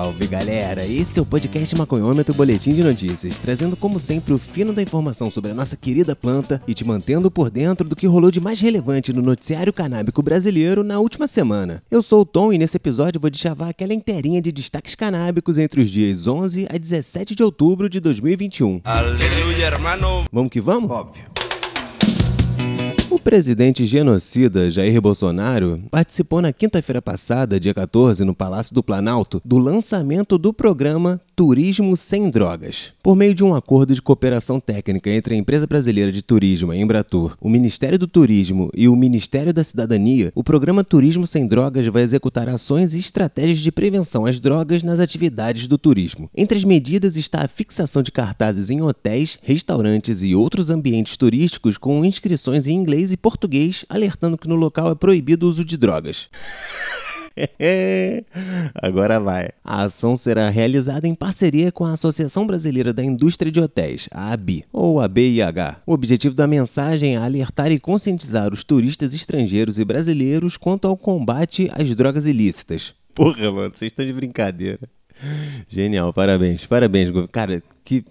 Salve galera! Esse é o podcast Maconhômetro Boletim de Notícias, trazendo como sempre o fino da informação sobre a nossa querida planta e te mantendo por dentro do que rolou de mais relevante no noticiário canábico brasileiro na última semana. Eu sou o Tom e nesse episódio vou deschavar aquela inteirinha de destaques canábicos entre os dias 11 a 17 de outubro de 2021. Aleluia, hermano! Vamos que vamos? Óbvio. Presidente genocida Jair Bolsonaro participou na quinta-feira passada, dia 14, no Palácio do Planalto, do lançamento do programa Turismo Sem Drogas. Por meio de um acordo de cooperação técnica entre a Empresa Brasileira de Turismo, a Embratur, o Ministério do Turismo e o Ministério da Cidadania, o programa Turismo Sem Drogas vai executar ações e estratégias de prevenção às drogas nas atividades do turismo. Entre as medidas está a fixação de cartazes em hotéis, restaurantes e outros ambientes turísticos com inscrições em inglês inglês e português, alertando que no local é proibido o uso de drogas. Agora vai. A ação será realizada em parceria com a Associação Brasileira da Indústria de Hotéis, a ABI, ou ABIH. O objetivo da mensagem é alertar e conscientizar os turistas estrangeiros e brasileiros quanto ao combate às drogas ilícitas. Porra, mano, vocês estão de brincadeira. Genial, parabéns, parabéns, cara, que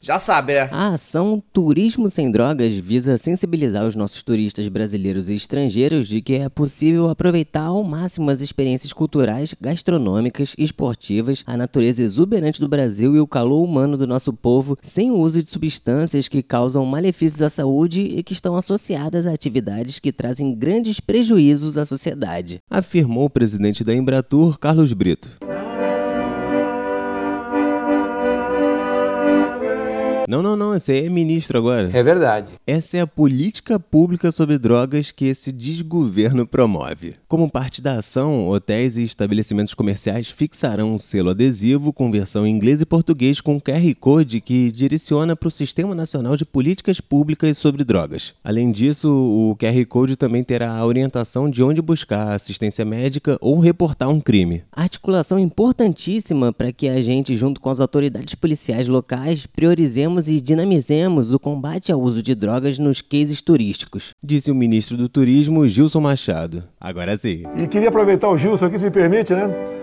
já sabe, né? A ação Turismo Sem Drogas visa sensibilizar os nossos turistas brasileiros e estrangeiros de que é possível aproveitar ao máximo as experiências culturais, gastronômicas, esportivas, a natureza exuberante do Brasil e o calor humano do nosso povo, sem o uso de substâncias que causam malefícios à saúde e que estão associadas a atividades que trazem grandes prejuízos à sociedade. Afirmou o presidente da Embratur, Carlos Brito. Não, não, não, esse aí é ministro agora. É verdade. Essa é a política pública sobre drogas que esse desgoverno promove. Como parte da ação, hotéis e estabelecimentos comerciais fixarão um selo adesivo com versão em inglês e português com QR Code que direciona para o Sistema Nacional de Políticas Públicas sobre Drogas. Além disso, o QR Code também terá a orientação de onde buscar assistência médica ou reportar um crime. Articulação importantíssima para que a gente, junto com as autoridades policiais locais, priorizemos e dinamizemos o combate ao uso de drogas nos cases turísticos. Disse o ministro do Turismo, Gilson Machado. Agora sim. E queria aproveitar o Gilson aqui, se me permite, né?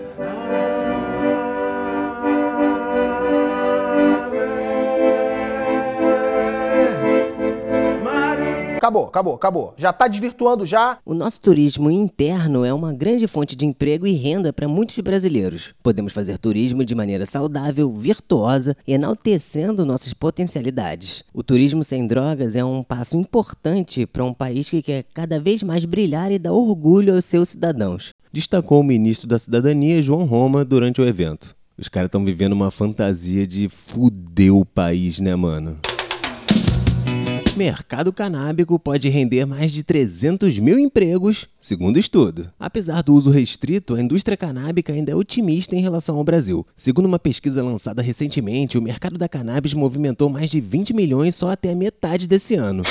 Acabou, acabou, acabou. Já está desvirtuando já. O nosso turismo interno é uma grande fonte de emprego e renda para muitos brasileiros. Podemos fazer turismo de maneira saudável, virtuosa, enaltecendo nossas potencialidades. O turismo sem drogas é um passo importante para um país que quer cada vez mais brilhar e dar orgulho aos seus cidadãos. Destacou o ministro da Cidadania, João Roma, durante o evento. Os caras estão vivendo uma fantasia de fuder o país, né, mano? Mercado canábico pode render mais de 300 mil empregos, segundo estudo. Apesar do uso restrito, a indústria canábica ainda é otimista em relação ao Brasil. Segundo uma pesquisa lançada recentemente, o mercado da cannabis movimentou mais de 20 milhões só até a metade desse ano.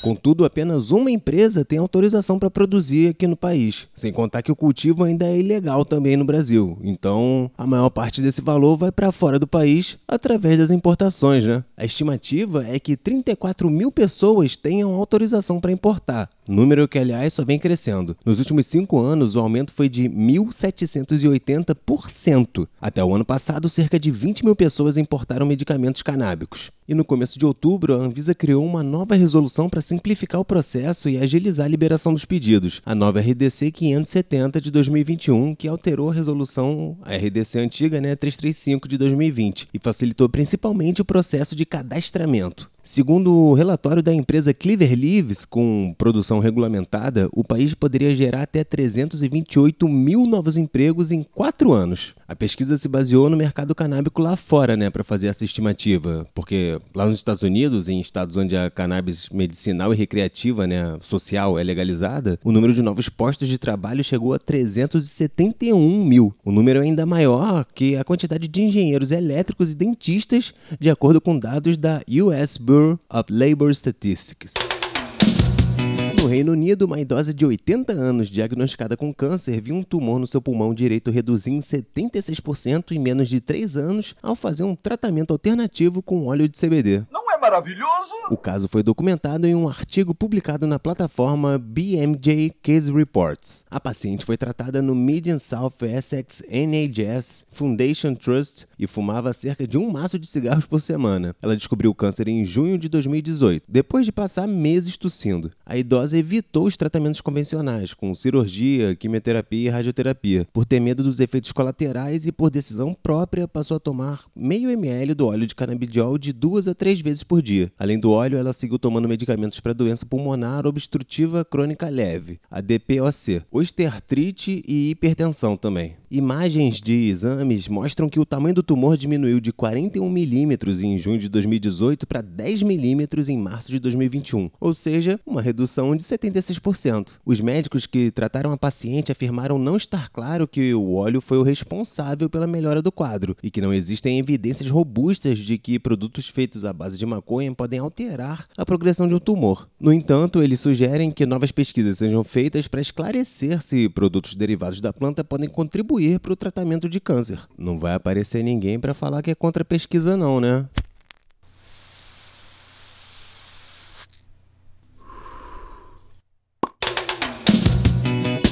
Contudo, apenas uma empresa tem autorização para produzir aqui no país, sem contar que o cultivo ainda é ilegal também no Brasil. Então, a maior parte desse valor vai para fora do país através das importações, né? A estimativa é que 34 mil pessoas tenham autorização para importar, número que, aliás, só vem crescendo. Nos últimos cinco anos, o aumento foi de 1.780%. Até o ano passado, cerca de 20 mil pessoas importaram medicamentos canábicos. E no começo de outubro, a Anvisa criou uma nova resolução para simplificar o processo e agilizar a liberação dos pedidos, a nova RDC 570 de 2021, que alterou a resolução a RDC antiga, né, 335 de 2020, e facilitou principalmente o processo de cadastramento. Segundo o relatório da empresa Cleaver Leaves, com produção regulamentada, o país poderia gerar até 328 mil novos empregos em quatro anos. A pesquisa se baseou no mercado canábico lá fora, né, para fazer essa estimativa, porque lá nos Estados Unidos, em estados onde a cannabis medicinal e recreativa, né, social, é legalizada, o número de novos postos de trabalho chegou a 371 mil. O número é ainda maior que a quantidade de engenheiros elétricos e dentistas, de acordo com dados da US Bureau Bureau of Labor Statistics. No Reino Unido, uma idosa de 80 anos diagnosticada com câncer viu um tumor no seu pulmão direito reduzir em 76% em menos de 3 anos ao fazer um tratamento alternativo com óleo de CBD. Não é é maravilhoso! O caso foi documentado em um artigo publicado na plataforma BMJ Case Reports. A paciente foi tratada no Median South Essex NHS Foundation Trust e fumava cerca de um maço de cigarros por semana. Ela descobriu o câncer em junho de 2018, depois de passar meses tossindo. A idosa evitou os tratamentos convencionais, com cirurgia, quimioterapia e radioterapia, por ter medo dos efeitos colaterais e por decisão própria passou a tomar meio ml do óleo de canabidiol de duas a três vezes por dia. Além do óleo, ela seguiu tomando medicamentos para doença pulmonar obstrutiva crônica leve, a DPOC, osteoartrite e hipertensão também. Imagens de exames mostram que o tamanho do tumor diminuiu de 41 milímetros em junho de 2018 para 10 milímetros em março de 2021, ou seja, uma redução de 76%. Os médicos que trataram a paciente afirmaram não estar claro que o óleo foi o responsável pela melhora do quadro e que não existem evidências robustas de que produtos feitos à base de maconha podem alterar a progressão de um tumor. No entanto, eles sugerem que novas pesquisas sejam feitas para esclarecer se produtos derivados da planta podem contribuir para o tratamento de câncer. Não vai aparecer ninguém para falar que é contra a pesquisa, não, né?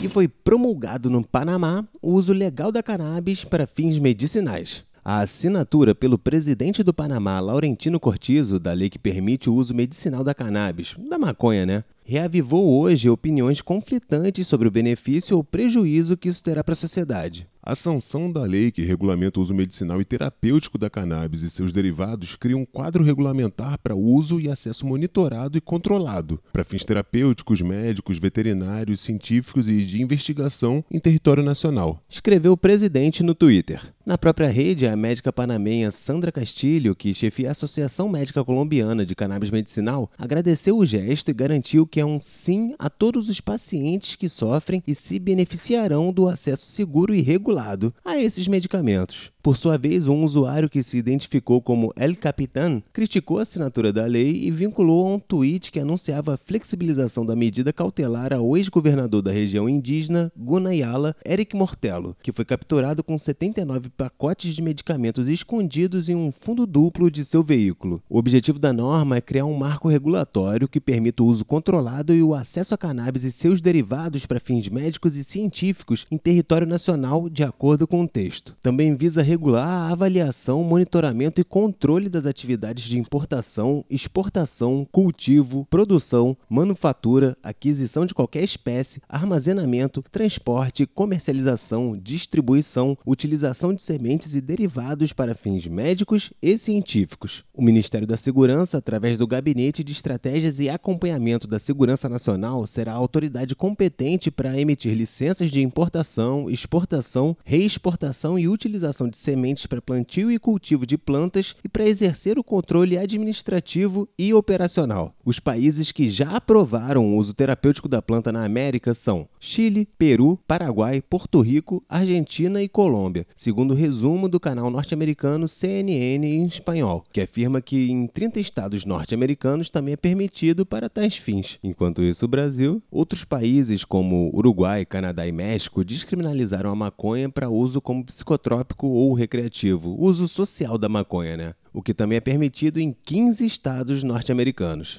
E foi promulgado no Panamá o uso legal da cannabis para fins medicinais. A assinatura pelo presidente do Panamá, Laurentino Cortizo, da lei que permite o uso medicinal da cannabis, da maconha, né? Reavivou hoje opiniões conflitantes sobre o benefício ou prejuízo que isso terá para a sociedade. A sanção da lei que regulamenta o uso medicinal e terapêutico da cannabis e seus derivados cria um quadro regulamentar para uso e acesso monitorado e controlado para fins terapêuticos, médicos, veterinários, científicos e de investigação em território nacional. Escreveu o presidente no Twitter. Na própria rede, a médica panamenha Sandra Castilho, que chefia a Associação Médica Colombiana de Cannabis Medicinal, agradeceu o gesto e garantiu que é um sim a todos os pacientes que sofrem e se beneficiarão do acesso seguro e regulado a esses medicamentos. Por sua vez, um usuário que se identificou como El Capitan criticou a assinatura da lei e vinculou a um tweet que anunciava a flexibilização da medida cautelar ao ex-governador da região indígena, Gunayala, Eric Mortello, que foi capturado com 79 pacotes de medicamentos escondidos em um fundo duplo de seu veículo. O objetivo da norma é criar um marco regulatório que permita o uso controlado e o acesso a cannabis e seus derivados para fins médicos e científicos em território nacional, de acordo com o texto. Também visa regular a avaliação, monitoramento e controle das atividades de importação, exportação, cultivo, produção, manufatura, aquisição de qualquer espécie, armazenamento, transporte, comercialização, distribuição, utilização de sementes e derivados para fins médicos e científicos. O Ministério da Segurança, através do Gabinete de Estratégias e Acompanhamento da Segurança Nacional, será a autoridade competente para emitir licenças de importação, exportação, reexportação e utilização de sementes para plantio e cultivo de plantas e para exercer o controle administrativo e operacional. Os países que já aprovaram o uso terapêutico da planta na América são Chile, Peru, Paraguai, Porto Rico, Argentina e Colômbia, segundo o resumo do canal norte-americano CNN em espanhol, que afirma que em 30 estados norte-americanos também é permitido para tais fins. Enquanto isso, o Brasil, outros países como Uruguai, Canadá e México descriminalizaram a maconha para uso como psicotrópico ou recreativo, uso social da maconha, né? O que também é permitido em 15 estados norte-americanos.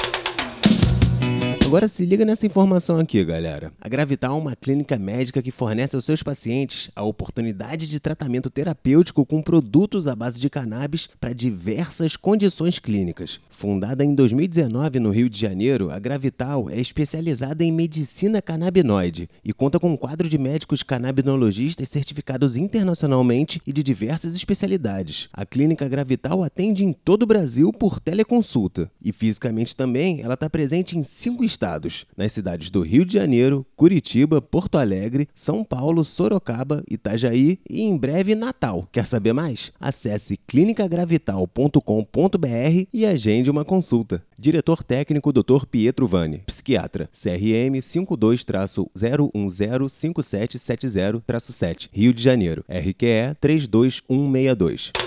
Agora se liga nessa informação aqui, galera. A Gravital é uma clínica médica que fornece aos seus pacientes a oportunidade de tratamento terapêutico com produtos à base de cannabis para diversas condições clínicas. Fundada em 2019 no Rio de Janeiro, a Gravital é especializada em medicina canabinoide e conta com um quadro de médicos canabinologistas certificados internacionalmente e de diversas especialidades. A clínica Gravital atende em todo o Brasil por teleconsulta e fisicamente também ela está presente em cinco estados, nas cidades do Rio de Janeiro, Curitiba, Porto Alegre, São Paulo, Sorocaba, Itajaí e em breve Natal. Quer saber mais? Acesse clinicagravital.com.br e agende uma consulta. Diretor técnico Dr. Pietro Vani, psiquiatra, CRM 52-0105770-7, Rio de Janeiro, RQE 32162.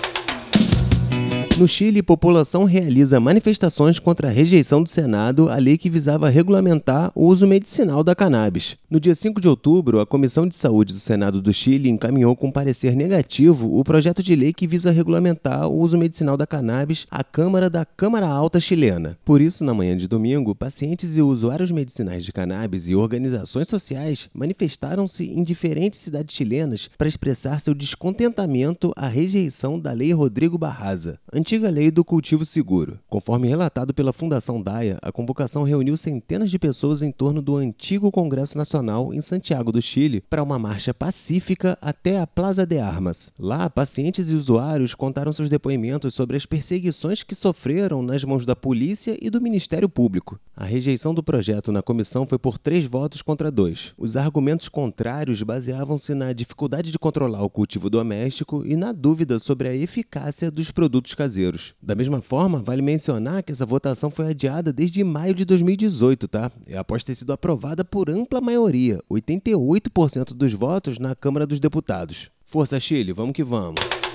No Chile, população realiza manifestações contra a rejeição do Senado à lei que visava regulamentar o uso medicinal da cannabis. No dia 5 de outubro, a Comissão de Saúde do Senado do Chile encaminhou com parecer negativo o projeto de lei que visa regulamentar o uso medicinal da cannabis à Câmara da Câmara Alta chilena. Por isso, na manhã de domingo, pacientes e usuários medicinais de cannabis e organizações sociais manifestaram-se em diferentes cidades chilenas para expressar seu descontentamento à rejeição da Lei Rodrigo Barraza, antiga lei do cultivo seguro. Conforme relatado pela Fundação Daia, a convocação reuniu centenas de pessoas em torno do antigo Congresso Nacional em Santiago do Chile para uma marcha pacífica até a Plaza de Armas. Lá, pacientes e usuários contaram seus depoimentos sobre as perseguições que sofreram nas mãos da polícia e do Ministério Público. A rejeição do projeto na comissão foi por três votos contra dois. Os argumentos contrários baseavam-se na dificuldade de controlar o cultivo doméstico e na dúvida sobre a eficácia dos produtos caseiros caseiros. Da mesma forma, vale mencionar que essa votação foi adiada desde maio de 2018, tá? E após ter sido aprovada por ampla maioria, 88% dos votos na Câmara dos Deputados. Força Chile, vamos que vamos!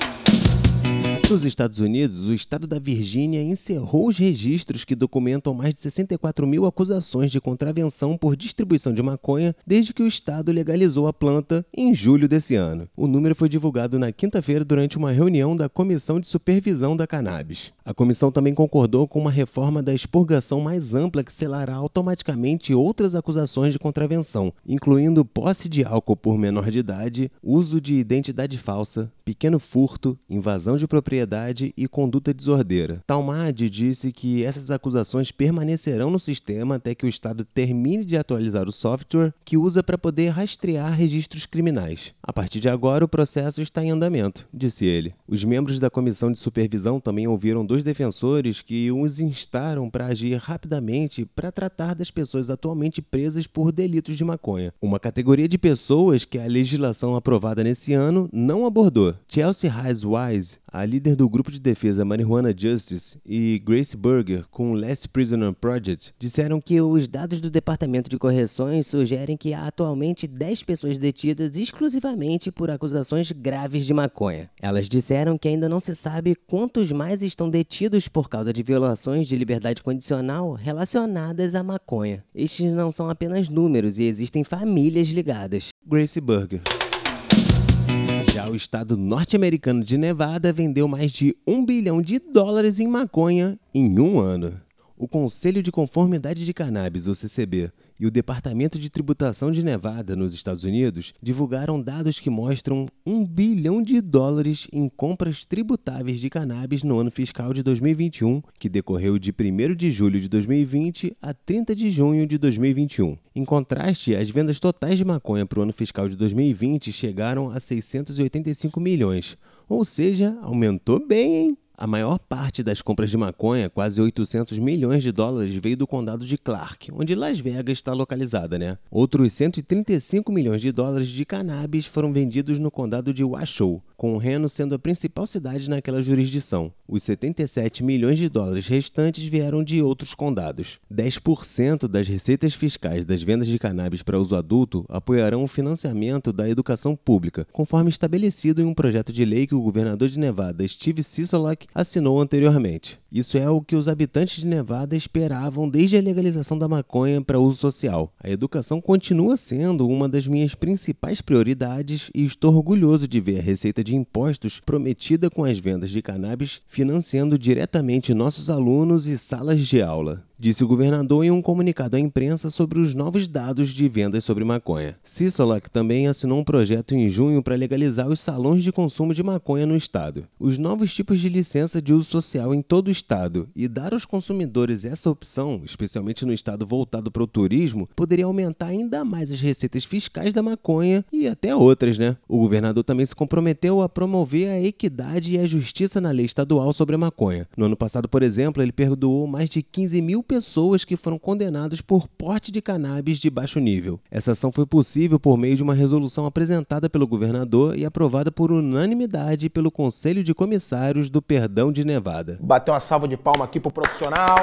Nos Estados Unidos, o estado da Virgínia encerrou os registros que documentam mais de 64 mil acusações de contravenção por distribuição de maconha desde que o estado legalizou a planta em julho desse ano. O número foi divulgado na quinta-feira durante uma reunião da Comissão de Supervisão da Cannabis. A comissão também concordou com uma reforma da expurgação mais ampla que selará automaticamente outras acusações de contravenção, incluindo posse de álcool por menor de idade, uso de identidade falsa, pequeno furto, invasão de propriedade e conduta desordeira. Talmade disse que essas acusações permanecerão no sistema até que o Estado termine de atualizar o software que usa para poder rastrear registros criminais. A partir de agora, o processo está em andamento, disse ele. Os membros da comissão de supervisão também ouviram dois defensores que os instaram para agir rapidamente para tratar das pessoas atualmente presas por delitos de maconha, uma categoria de pessoas que a legislação aprovada nesse ano não abordou. Chelsea Hayes Wise, a líder do grupo de defesa Marijuana Justice, e Grace Berger, com o Last Prisoner Project, disseram que os dados do Departamento de Correções sugerem que há atualmente 10 pessoas detidas exclusivamente por acusações graves de maconha. Elas disseram que ainda não se sabe quantos mais estão detidos por causa de violações de liberdade condicional relacionadas à maconha. Estes não são apenas números e existem famílias ligadas. Grace Berger. O estado norte-americano de Nevada vendeu mais de um bilhão de dólares em maconha em um ano. O Conselho de Conformidade de Cannabis, o CCB, e o Departamento de Tributação de Nevada, nos Estados Unidos, divulgaram dados que mostram um bilhão de dólares em compras tributáveis de cannabis no ano fiscal de 2021, que decorreu de 1 de julho de 2020 a 30 de junho de 2021. Em contraste, as vendas totais de maconha para o ano fiscal de 2020 chegaram a 685 milhões, ou seja, aumentou bem, hein? A maior parte das compras de maconha, quase 800 milhões de dólares, veio do condado de Clark, onde Las Vegas está localizada, né? Outros 135 milhões de dólares de cannabis foram vendidos no condado de Washoe, com o Reno sendo a principal cidade naquela jurisdição. Os 77 milhões de dólares restantes vieram de outros condados. 10% das receitas fiscais das vendas de cannabis para uso adulto apoiarão o financiamento da educação pública, conforme estabelecido em um projeto de lei que o governador de Nevada, Steve Sisolak, assinou anteriormente. Isso é o que os habitantes de Nevada esperavam desde a legalização da maconha para uso social. A educação continua sendo uma das minhas principais prioridades e estou orgulhoso de ver a receita de impostos prometida com as vendas de cannabis financiando diretamente nossos alunos e salas de aula disse o governador em um comunicado à imprensa sobre os novos dados de vendas sobre maconha. Sisolak também assinou um projeto em junho para legalizar os salões de consumo de maconha no estado. Os novos tipos de licença de uso social em todo o estado e dar aos consumidores essa opção, especialmente no estado voltado para o turismo, poderia aumentar ainda mais as receitas fiscais da maconha e até outras, né? O governador também se comprometeu a promover a equidade e a justiça na lei estadual sobre a maconha. No ano passado, por exemplo, ele perdoou mais de 15 mil pessoas que foram condenadas por porte de cannabis de baixo nível. Essa ação foi possível por meio de uma resolução apresentada pelo governador e aprovada por unanimidade pelo Conselho de Comissários do Perdão de Nevada. Bateu uma salva de palma aqui pro profissional.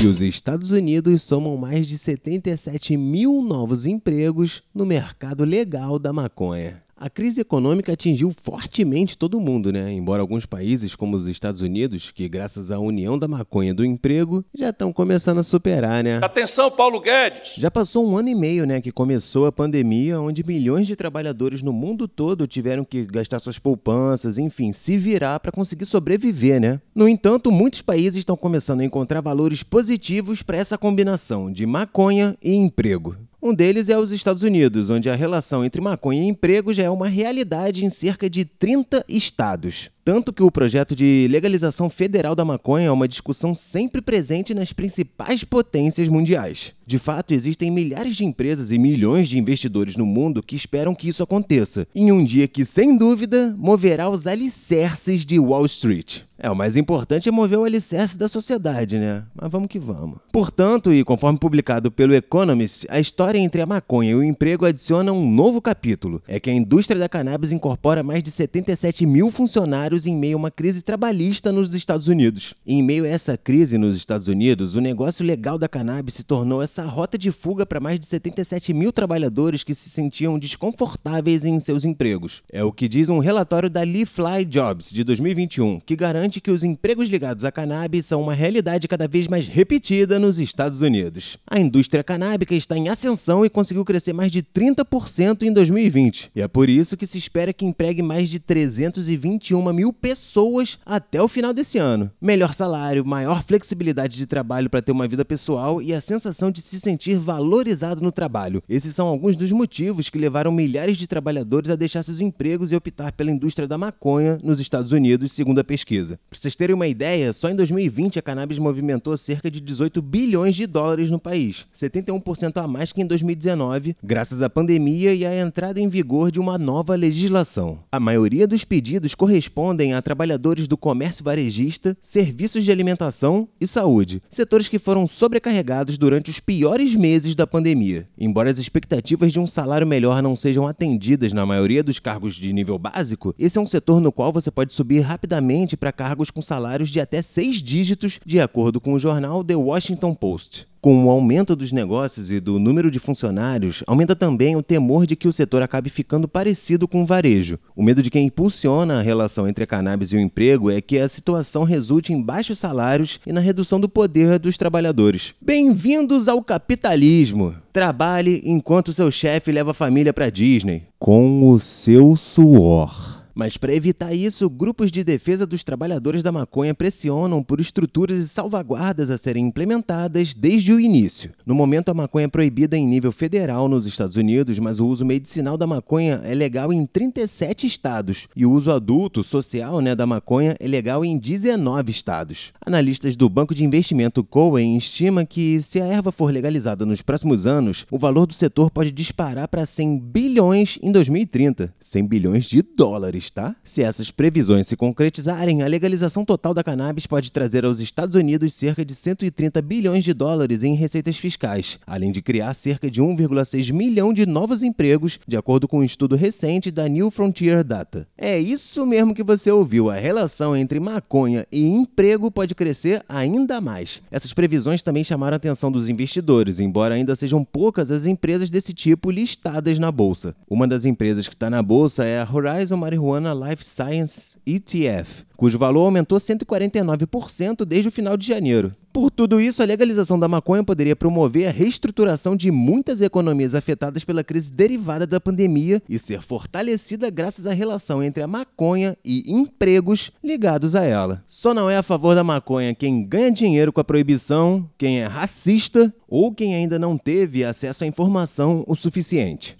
E os Estados Unidos somam mais de 77 mil novos empregos no mercado legal da maconha. A crise econômica atingiu fortemente todo mundo, né? Embora alguns países, como os Estados Unidos, que graças à união da maconha do emprego, já estão começando a superar, né? Atenção, Paulo Guedes! Já passou um ano e meio, né, que começou a pandemia, onde milhões de trabalhadores no mundo todo tiveram que gastar suas poupanças, enfim, se virar para conseguir sobreviver, né? No entanto, muitos países estão começando a encontrar valores positivos para essa combinação de maconha e emprego. Um deles é os Estados Unidos, onde a relação entre maconha e emprego já é uma realidade em cerca de 30 estados. Tanto que o projeto de legalização federal da maconha é uma discussão sempre presente nas principais potências mundiais. De fato, existem milhares de empresas e milhões de investidores no mundo que esperam que isso aconteça, em um dia que, sem dúvida, moverá os alicerces de Wall Street. É, o mais importante é mover o alicerce da sociedade, né? Mas vamos que vamos. Portanto, e conforme publicado pelo Economist, a história entre a maconha e o emprego adiciona um novo capítulo. É que a indústria da cannabis incorpora mais de 77 mil funcionários em meio a uma crise trabalhista nos Estados Unidos. em meio a essa crise nos Estados Unidos, o negócio legal da cannabis se tornou essa rota de fuga para mais de 77 mil trabalhadores que se sentiam desconfortáveis em seus empregos. É o que diz um relatório da Lee Fly Jobs de 2021, que garante que os empregos ligados à cannabis são uma realidade cada vez mais repetida nos Estados Unidos. A indústria canábica está em ascensão e conseguiu crescer mais de 30% em 2020. E é por isso que se espera que empregue mais de 321 mil mil pessoas até o final desse ano. Melhor salário, maior flexibilidade de trabalho para ter uma vida pessoal e a sensação de se sentir valorizado no trabalho. Esses são alguns dos motivos que levaram milhares de trabalhadores a deixar seus empregos e optar pela indústria da maconha nos Estados Unidos, segundo a pesquisa. Para vocês terem uma ideia, só em 2020 a cannabis movimentou cerca de 18 bilhões de dólares no país, 71% a mais que em 2019, graças à pandemia e à entrada em vigor de uma nova legislação. A maioria dos pedidos correspondem correspondem a trabalhadores do comércio varejista, serviços de alimentação e saúde, setores que foram sobrecarregados durante os piores meses da pandemia. Embora as expectativas de um salário melhor não sejam atendidas na maioria dos cargos de nível básico, esse é um setor no qual você pode subir rapidamente para cargos com salários de até seis dígitos, de acordo com o jornal The Washington Post. Com o aumento dos negócios e do número de funcionários, aumenta também o temor de que o setor acabe ficando parecido com o varejo. O medo de quem impulsiona a relação entre a cannabis e o emprego é que a situação resulte em baixos salários e na redução do poder dos trabalhadores. Bem-vindos ao capitalismo! Trabalhe enquanto seu chefe leva a família para Disney. Com o seu suor. Mas para evitar isso, grupos de defesa dos trabalhadores da maconha pressionam por estruturas e salvaguardas a serem implementadas desde o início. No momento, a maconha é proibida em nível federal nos Estados Unidos, mas o uso medicinal da maconha é legal em 37 estados e o uso adulto social né, da maconha é legal em 19 estados. Analistas do banco de investimento Cohen estima que se a erva for legalizada nos próximos anos, o valor do setor pode disparar para 100 bilhões em 2030, 100 bilhões de dólares Se essas previsões se concretizarem, a legalização total da cannabis pode trazer aos Estados Unidos cerca de 130 bilhões de dólares em receitas fiscais, além de criar cerca de 1,6 milhão de novos empregos, de acordo com um estudo recente da New Frontier Data. É isso mesmo que você ouviu, a relação entre maconha e emprego pode crescer ainda mais. Essas previsões também chamaram a atenção dos investidores, embora ainda sejam poucas as empresas desse tipo listadas na bolsa. Uma das empresas que está na bolsa é a Horizon Marijuana Marijuana Life Science ETF, cujo valor aumentou 149% desde o final de janeiro. Por tudo isso, a legalização da maconha poderia promover a reestruturação de muitas economias afetadas pela crise derivada da pandemia e ser fortalecida graças à relação entre a maconha e empregos ligados a ela. Só não é a favor da maconha quem ganha dinheiro com a proibição, quem é racista ou quem ainda não teve acesso à informação o suficiente.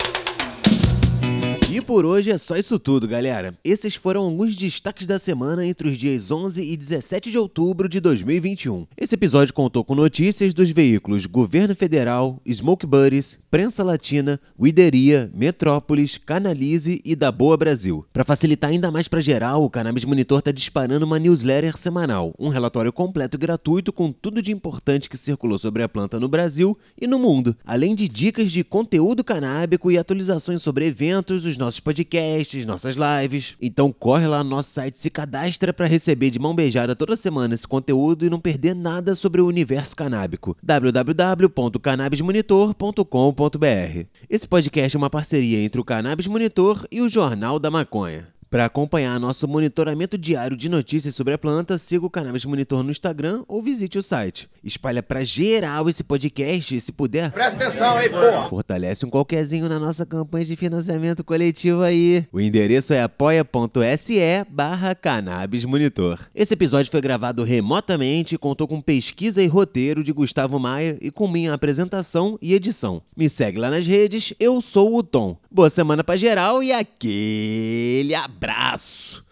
E por hoje é só isso tudo, galera. Esses foram alguns destaques da semana entre os dias 11 e 17 de outubro de 2021. Esse episódio contou com notícias dos veículos Governo Federal, Smoke Buddies, Prensa Latina, Wideria, Metrópolis, Canalize e da Boa Brasil. Para facilitar ainda mais para geral, o Cannabis Monitor está disparando uma newsletter semanal, um relatório completo e gratuito com tudo de importante que circulou sobre a planta no Brasil e no mundo, além de dicas de conteúdo canábico e atualizações sobre eventos, os nossos podcasts, nossas lives. Então corre lá no nosso site, se cadastra para receber de mão beijada toda semana esse conteúdo e não perder nada sobre o universo canábico. www.cannabismonitor.com.br. Esse podcast é uma parceria entre o Cannabis Monitor e o Jornal da Maconha. Para acompanhar nosso monitoramento diário de notícias sobre a planta, siga o Cannabis Monitor no Instagram ou visite o site. Espalha para geral esse podcast e, se puder, Presta atenção, hein, porra. fortalece um qualquerzinho na nossa campanha de financiamento coletivo aí. O endereço é apoia.se barra Cannabis Monitor. Esse episódio foi gravado remotamente e contou com pesquisa e roteiro de Gustavo Maia e com minha apresentação e edição. Me segue lá nas redes, eu sou o Tom. Boa semana pra geral e aquele abraço.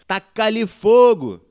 Taca-lhe fogo!